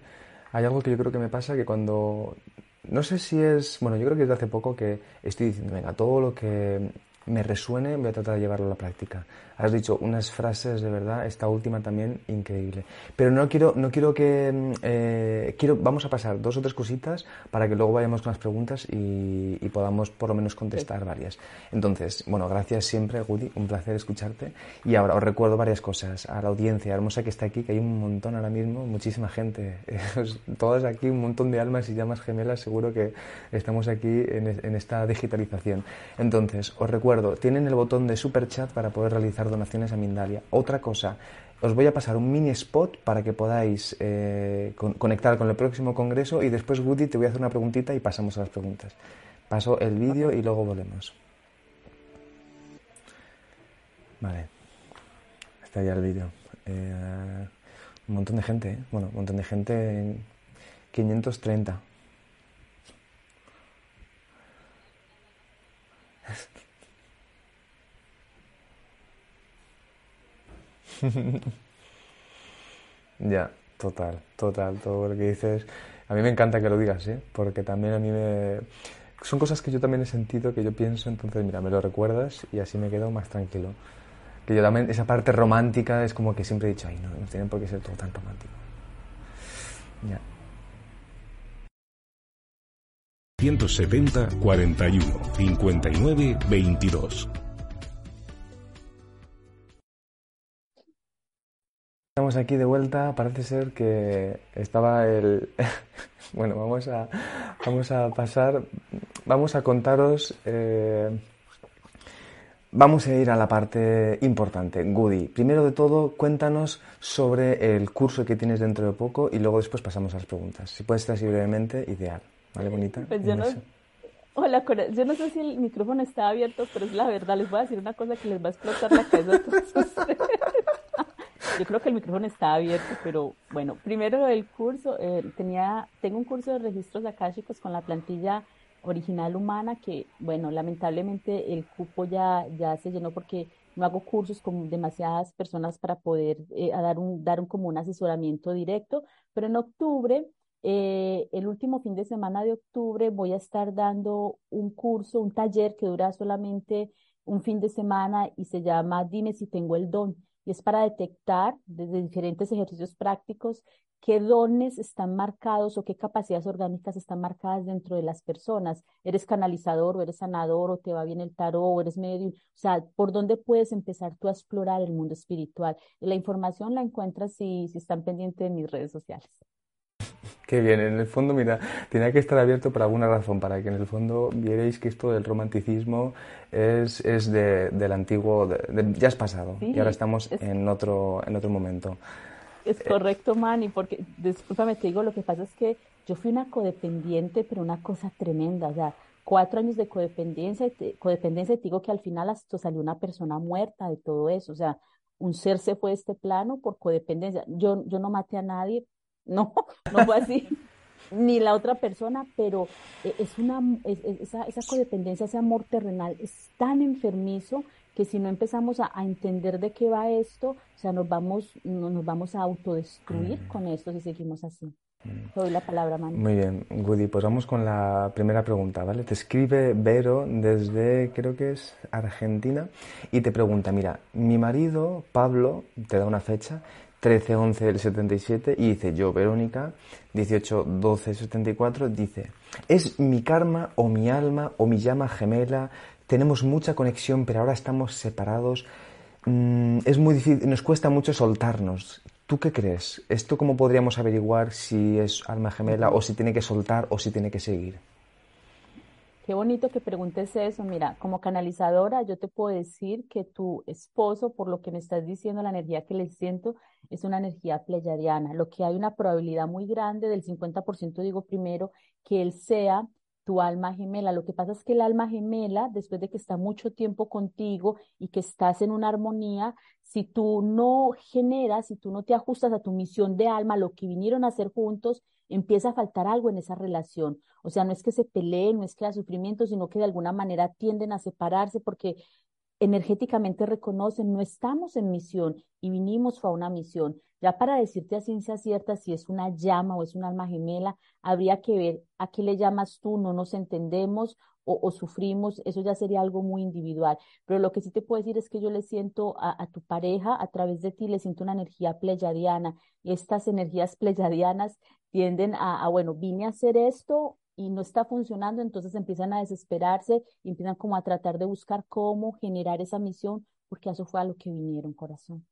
[SPEAKER 1] Hay algo que yo creo que me pasa que cuando, no sé si es, bueno, yo creo que desde hace poco que estoy diciendo, venga, todo lo que me resuene, voy a tratar de llevarlo a la práctica. Has dicho unas frases de verdad, esta última también increíble. Pero no quiero, no quiero que mm, eh, quiero, vamos a pasar dos o tres cositas para que luego vayamos con las preguntas y, podamos por lo menos contestar varias. Entonces, bueno, gracias siempre, Woody, un placer escucharte. Y ahora os recuerdo varias cosas a la audiencia hermosa que está aquí, que hay un montón ahora mismo, muchísima gente, todas aquí, un montón de almas y llamas gemelas, seguro que estamos aquí en, en esta digitalización. Entonces, os recuerdo, tienen el botón de super chat para poder realizar donaciones a Mindalia. Otra cosa, os voy a pasar un mini spot para que podáis eh, conectar con el próximo congreso y después, Woody, te voy a hacer una preguntita y pasamos a las preguntas. Paso el vídeo y luego volvemos. Vale. Está ya el vídeo. Eh, un montón de gente, ¿eh? Bueno, un montón de gente. 530. ya, total, total, todo lo que dices. A mí me encanta que lo digas, ¿eh? Porque también a mí me... Son cosas que yo también he sentido, que yo pienso, entonces mira, me lo recuerdas y así me quedo más tranquilo. Que yo también, esa parte romántica es como que siempre he dicho, ay, no, no tienen por qué ser todo tan romántico. Ya.
[SPEAKER 3] 170 41 59 22
[SPEAKER 1] Estamos aquí de vuelta, parece ser que estaba el... bueno, vamos a, vamos a pasar, vamos a contaros, eh, vamos a ir a la parte importante, Goody. Primero de todo, cuéntanos sobre el curso que tienes dentro de poco y luego después pasamos a las preguntas. Si puedes estar así brevemente, ideal. ¿Vale, bonita?
[SPEAKER 2] Pues yo no... Hola, yo no sé si el micrófono está abierto, pero es la verdad, les voy a decir una cosa que les va a explotar la cabeza a todos yo creo que el micrófono está abierto, pero bueno, primero el curso, eh, tenía, tengo un curso de registros akáshicos con la plantilla original humana que, bueno, lamentablemente el cupo ya, ya se llenó porque no hago cursos con demasiadas personas para poder eh, dar, un, dar un, como un asesoramiento directo, pero en octubre, eh, el último fin de semana de octubre, voy a estar dando un curso, un taller que dura solamente un fin de semana y se llama Dime si tengo el don y es para detectar desde diferentes ejercicios prácticos qué dones están marcados o qué capacidades orgánicas están marcadas dentro de las personas. Eres canalizador o eres sanador o te va bien el tarot o eres medio, o sea, por dónde puedes empezar tú a explorar el mundo espiritual. Y la información la encuentras si, si están pendientes de mis redes sociales.
[SPEAKER 1] Qué bien, en el fondo, mira, tenía que estar abierto por alguna razón, para que en el fondo vierais que esto del romanticismo es, es de, del antiguo, ya es pasado, y ahora estamos en, otro, en otro momento.
[SPEAKER 2] Es correcto, Manny, porque, discúlpame, te digo, lo que pasa es que yo fui una codependiente, pero una cosa tremenda, o sea, cuatro años de codependencia, codependencia, te digo que al final hasta salió una persona muerta de todo eso, o sea, un ser se fue de este plano por codependencia. Yo, yo no maté a nadie, no, no fue así. ni la otra persona, pero eh, es una, esa, esa, codependencia, ese amor terrenal es tan enfermizo que si no empezamos a, entender de qué va esto, o sea, nos vamos, nos vamos a autodestruir mm. con esto si seguimos así. Mm. Doy la palabra, Manu.
[SPEAKER 1] Muy bien, Woody, pues vamos con la primera pregunta, ¿vale? Te escribe Vero desde, creo que es Argentina, y te pregunta, mira, mi marido, Pablo, te da una fecha, 13-11 del 77 y dice yo, Verónica, 18-12 74, dice, es mi karma o mi alma o mi llama gemela, tenemos mucha conexión pero ahora estamos separados, mm, es muy difícil, nos cuesta mucho soltarnos. ¿Tú qué crees? ¿Esto cómo podríamos averiguar si es alma gemela o si tiene que soltar o si tiene que seguir?
[SPEAKER 2] Qué bonito que preguntes eso. Mira, como canalizadora, yo te puedo decir que tu esposo, por lo que me estás diciendo, la energía que le siento es una energía pleyadiana. Lo que hay una probabilidad muy grande, del 50% digo primero, que él sea tu alma gemela. Lo que pasa es que el alma gemela, después de que está mucho tiempo contigo y que estás en una armonía, si tú no generas, si tú no te ajustas a tu misión de alma, lo que vinieron a hacer juntos, empieza a faltar algo en esa relación. O sea, no es que se peleen, no es que haya sufrimiento, sino que de alguna manera tienden a separarse porque energéticamente reconocen, no estamos en misión y vinimos a una misión. Ya para decirte a ciencia cierta si es una llama o es un alma gemela, habría que ver a qué le llamas tú, no nos entendemos o, sufrimos, eso ya sería algo muy individual. Pero lo que sí te puedo decir es que yo le siento a, tu pareja, a través de ti, le siento una energía pleyadiana. Y estas energías pleyadianas tienden a, a, bueno, vine a hacer esto y no está funcionando, entonces empiezan a desesperarse y empiezan como a tratar de buscar cómo generar esa misión, porque eso fue a lo que vinieron, corazón.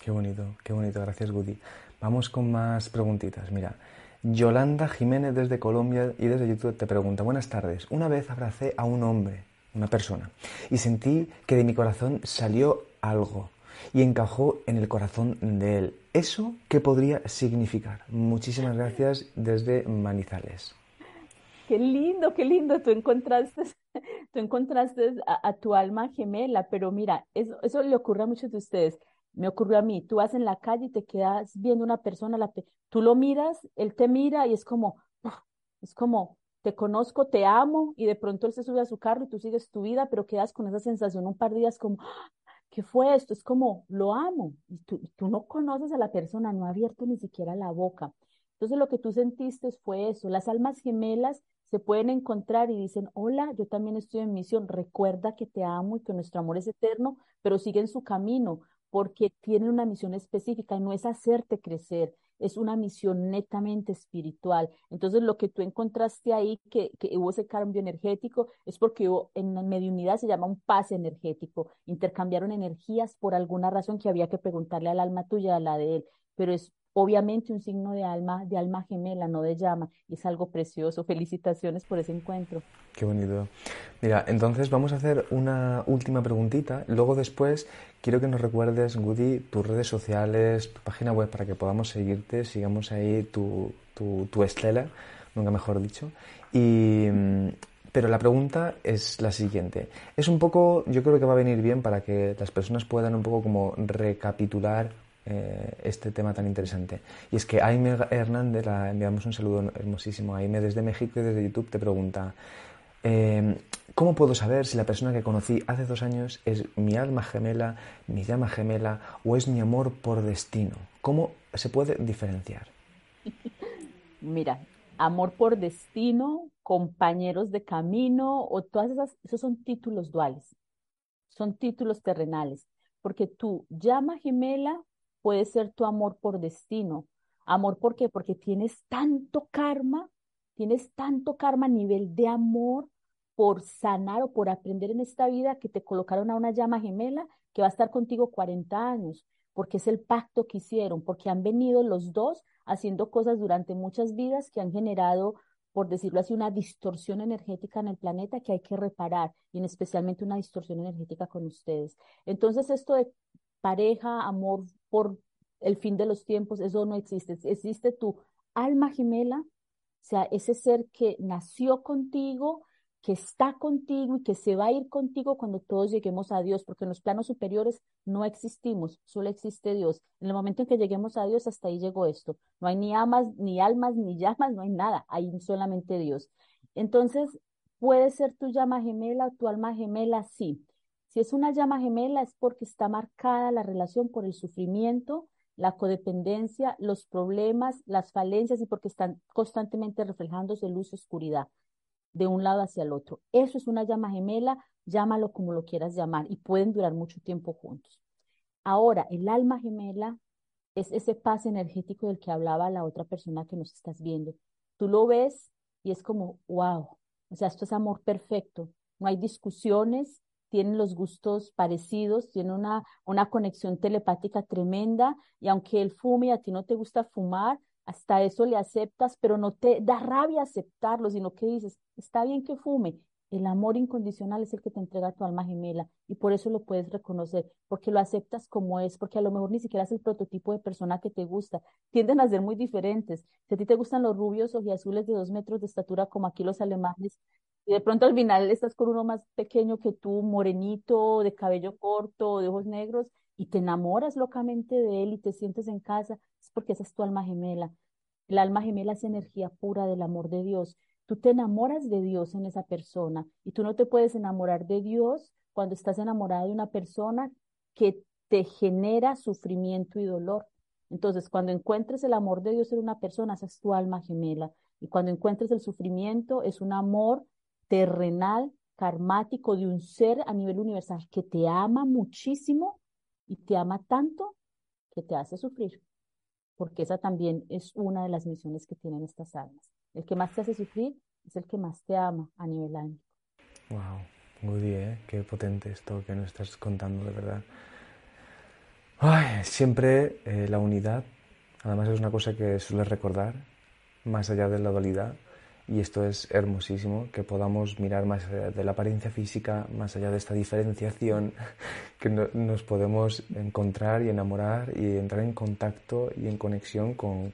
[SPEAKER 1] Qué bonito, qué bonito, gracias Gudi. Vamos con más preguntitas. Mira, Yolanda Jiménez desde Colombia y desde YouTube te pregunta, buenas tardes, una vez abracé a un hombre, una persona, y sentí que de mi corazón salió algo y encajó en el corazón de él. ¿Eso qué podría significar? Muchísimas gracias desde Manizales.
[SPEAKER 2] Qué lindo, qué lindo, tú encontraste, tú encontraste a, tu alma gemela, pero mira, eso, le ocurre a muchos de ustedes me ocurrió a mí, tú vas en la calle y te quedas viendo una persona, tú lo miras, él te mira y es como, es como, te conozco, te amo, y de pronto él se sube a su carro y tú sigues tu vida, pero quedas con esa sensación un par de días como, ¿qué fue esto? Es como, lo amo, y tú, tú no conoces a la persona, no ha abierto ni siquiera la boca. Entonces lo que tú sentiste fue eso, las almas gemelas se pueden encontrar y dicen, hola, yo también estoy en misión, recuerda que te amo y que nuestro amor es eterno, pero sigue en su camino, porque tienen una misión específica y no es hacerte crecer, es una misión netamente espiritual. Entonces, lo que tú encontraste ahí, que, que hubo ese cambio energético, es porque hubo, en la mediunidad se llama un pase energético. Intercambiaron energías por alguna razón que había que preguntarle al alma tuya, a la de él, pero es obviamente un signo de alma, de alma gemela, no de llama, y es algo precioso. Felicitaciones por ese encuentro.
[SPEAKER 1] Qué bonito. Mira, entonces vamos a hacer una última preguntita. Luego después quiero que nos recuerdes, Goody, tus redes sociales, tu página web para que podamos seguirte, sigamos ahí tu, tu, tu estela, nunca mejor dicho. Y, pero la pregunta es la siguiente. Es un poco, yo creo que va a venir bien para que las personas puedan un poco como recapitular eh, este tema tan interesante. Y es que Aime Hernández, la enviamos un saludo hermosísimo. Aime desde México y desde YouTube te pregunta, em, ¿cómo puedo saber si la persona que conocí hace dos años es mi alma gemela, mi llama gemela o es mi amor por destino? ¿Cómo se puede diferenciar?
[SPEAKER 2] Mira, amor por destino, compañeros de camino o todas esas, esos son títulos duales, son títulos terrenales, porque tu llama gemela puede ser tu amor por destino. Amor, ¿por qué? Porque tienes tanto karma, tienes tanto karma a nivel de amor por sanar o por aprender en esta vida que te colocaron a una llama gemela que va a estar contigo 40 años, porque es el pacto que hicieron, porque han venido los dos haciendo cosas durante muchas vidas que han generado, por decirlo así, una distorsión energética en el planeta que hay que reparar, y en especialmente una distorsión energética con ustedes. Entonces, esto de pareja, amor por el fin de los tiempos, eso no existe. Existe tu alma gemela, o sea, ese ser que nació contigo, que está contigo y que se va a ir contigo cuando todos lleguemos a Dios, porque en los planos superiores no existimos, solo existe Dios. En el momento en que lleguemos a Dios, hasta ahí llegó esto. No hay ni amas, ni almas, ni llamas, no hay nada, hay solamente Dios. Entonces, puede ser tu llama gemela o tu alma gemela, sí. Si es una llama gemela es porque está marcada la relación por el sufrimiento, la codependencia, los problemas, las falencias y porque están constantemente reflejándose luz y oscuridad de un lado hacia el otro. Eso es una llama gemela, llámalo como lo quieras llamar y pueden durar mucho tiempo juntos. Ahora, el alma gemela es ese paz energético del que hablaba la otra persona que nos estás viendo. Tú lo ves y es como, wow, o sea, esto es amor perfecto. No hay discusiones, tienen los gustos parecidos, tienen una, una conexión telepática tremenda y aunque él fume y a ti no te gusta fumar, hasta eso le aceptas, pero no te da rabia aceptarlo, sino que dices, está bien que fume. El amor incondicional es el que te entrega tu alma gemela y por eso lo puedes reconocer, porque lo aceptas como es, porque a lo mejor ni siquiera es el prototipo de persona que te gusta. Tienden a ser muy diferentes. Si a ti te gustan los rubios azules de dos metros de estatura como aquí los alemanes, y de pronto al final estás con uno más pequeño que tú, morenito, de cabello corto, de ojos negros, y te enamoras locamente de él y te sientes en casa, es porque esa es tu alma gemela. El alma gemela es energía pura del amor de Dios. Tú te enamoras de Dios en esa persona y tú no te puedes enamorar de Dios cuando estás enamorada de una persona que te genera sufrimiento y dolor. Entonces, cuando encuentres el amor de Dios en una persona, esa es tu alma gemela. Y cuando encuentres el sufrimiento, es un amor terrenal, karmático de un ser a nivel universal que te ama muchísimo y te ama tanto que te hace sufrir. Porque esa también es una de las misiones que tienen estas almas. El que más te hace sufrir es el que más te ama a nivel ánico.
[SPEAKER 1] Wow, Goody, ¿eh? qué potente esto que nos estás contando, de verdad. Ay, siempre eh, la unidad, además es una cosa que suele recordar, más allá de la dualidad, y esto es hermosísimo, que podamos mirar más allá de la apariencia física, más allá de esta diferenciación, que nos podemos encontrar y enamorar y entrar en contacto y en conexión con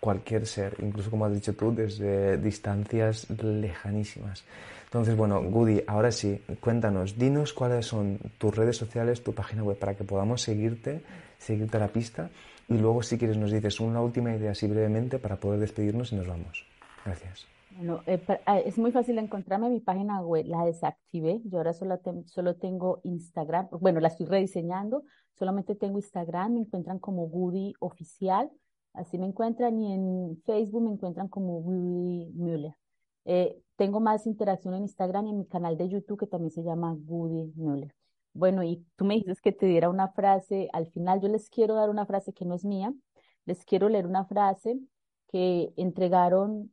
[SPEAKER 1] cualquier ser, incluso como has dicho tú, desde distancias lejanísimas. Entonces, bueno, Goody, ahora sí, cuéntanos, dinos cuáles son tus redes sociales, tu página web, para que podamos seguirte, seguirte a la pista, y luego si quieres nos dices una última idea así brevemente para poder despedirnos y nos vamos. Gracias.
[SPEAKER 2] Bueno, eh, ah, es muy fácil encontrarme mi página web, la desactivé, yo ahora solo, solo tengo Instagram, bueno, la estoy rediseñando, solamente tengo Instagram, me encuentran como Woody Oficial, así me encuentran, y en Facebook me encuentran como Woody Müller. Eh, tengo más interacción en Instagram y en mi canal de YouTube que también se llama Woody Müller. Bueno, y tú me dices que te diera una frase, al final yo les quiero dar una frase que no es mía, les quiero leer una frase que entregaron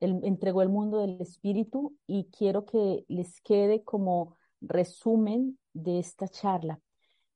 [SPEAKER 2] entregó el mundo del espíritu y quiero que les quede como resumen de esta charla.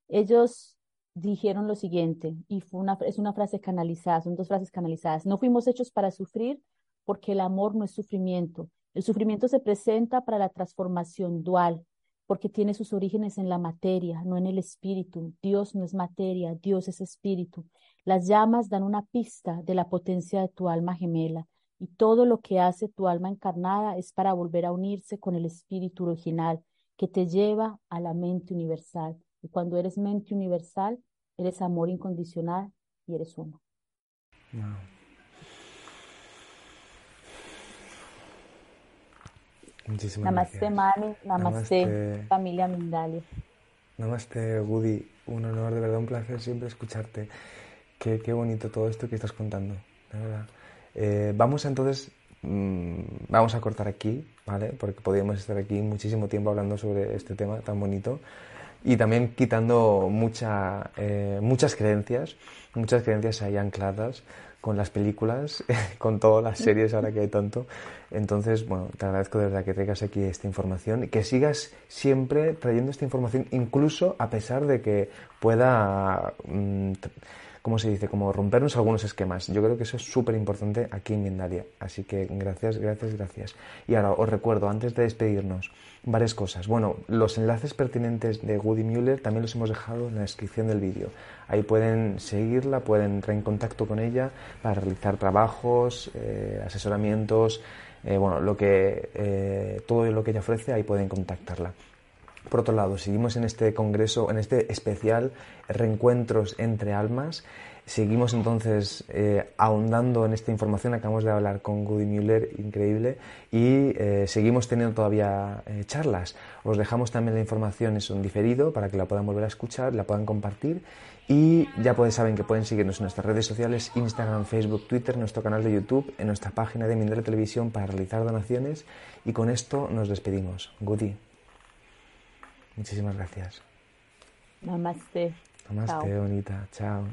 [SPEAKER 2] Ellos dijeron lo siguiente, y fue una, es una frase canalizada, son dos frases canalizadas. No fuimos hechos para sufrir porque el amor no es sufrimiento. El sufrimiento se presenta para la transformación dual, porque tiene sus orígenes en la materia, no en el espíritu. Dios no es materia, Dios es espíritu. Las llamas dan una pista de la potencia de tu alma gemela y todo lo que hace tu alma encarnada es para volver a unirse con el espíritu original que te lleva a la mente universal. Y cuando eres mente universal, eres amor incondicional y eres uno.
[SPEAKER 1] Muchísimas
[SPEAKER 2] namaste,
[SPEAKER 1] gracias.
[SPEAKER 2] Mani, namaste, familia Mindalia.
[SPEAKER 1] Namaste, Woody. Un honor, de verdad, un placer siempre escucharte. Qué, qué bonito todo esto que estás contando, de verdad. Eh, vamos entonces, mm, vamos a cortar aquí, ¿vale? Porque podríamos estar aquí muchísimo tiempo hablando sobre este tema tan bonito y también quitando mucha, eh, muchas creencias, muchas creencias ahí ancladas con las películas, con todas las series ahora que hay tanto. Entonces, bueno, te agradezco de verdad que traigas aquí esta información y que sigas siempre trayendo esta información, incluso a pesar de que pueda... Mm, ¿cómo se dice? Como rompernos algunos esquemas. Yo creo que eso es súper importante aquí en Mindalia. Así que gracias, gracias, gracias. Y ahora os recuerdo, antes de despedirnos, varias cosas. Bueno, los enlaces pertinentes de Woody Mueller también los hemos dejado en la descripción del vídeo. Ahí pueden seguirla, pueden entrar en contacto con ella para realizar trabajos, eh, asesoramientos, eh, bueno, lo que, eh, todo lo que ella ofrece, ahí pueden contactarla. Por otro lado, seguimos en este congreso, en este especial Reencuentros entre Almas. Seguimos entonces eh, ahondando en esta información. Acabamos de hablar con Goody Müller, increíble, y eh, seguimos teniendo todavía eh, charlas. Os dejamos también la información en diferido para que la puedan volver a escuchar, la puedan compartir. Y ya pueden, saben que pueden seguirnos en nuestras redes sociales, Instagram, Facebook, Twitter, nuestro canal de YouTube, en nuestra página de Mindel Televisión para realizar donaciones. Y con esto nos despedimos. Goody. Muchísimas gracias.
[SPEAKER 2] Namaste.
[SPEAKER 1] Namaste, Chao. bonita. Chao.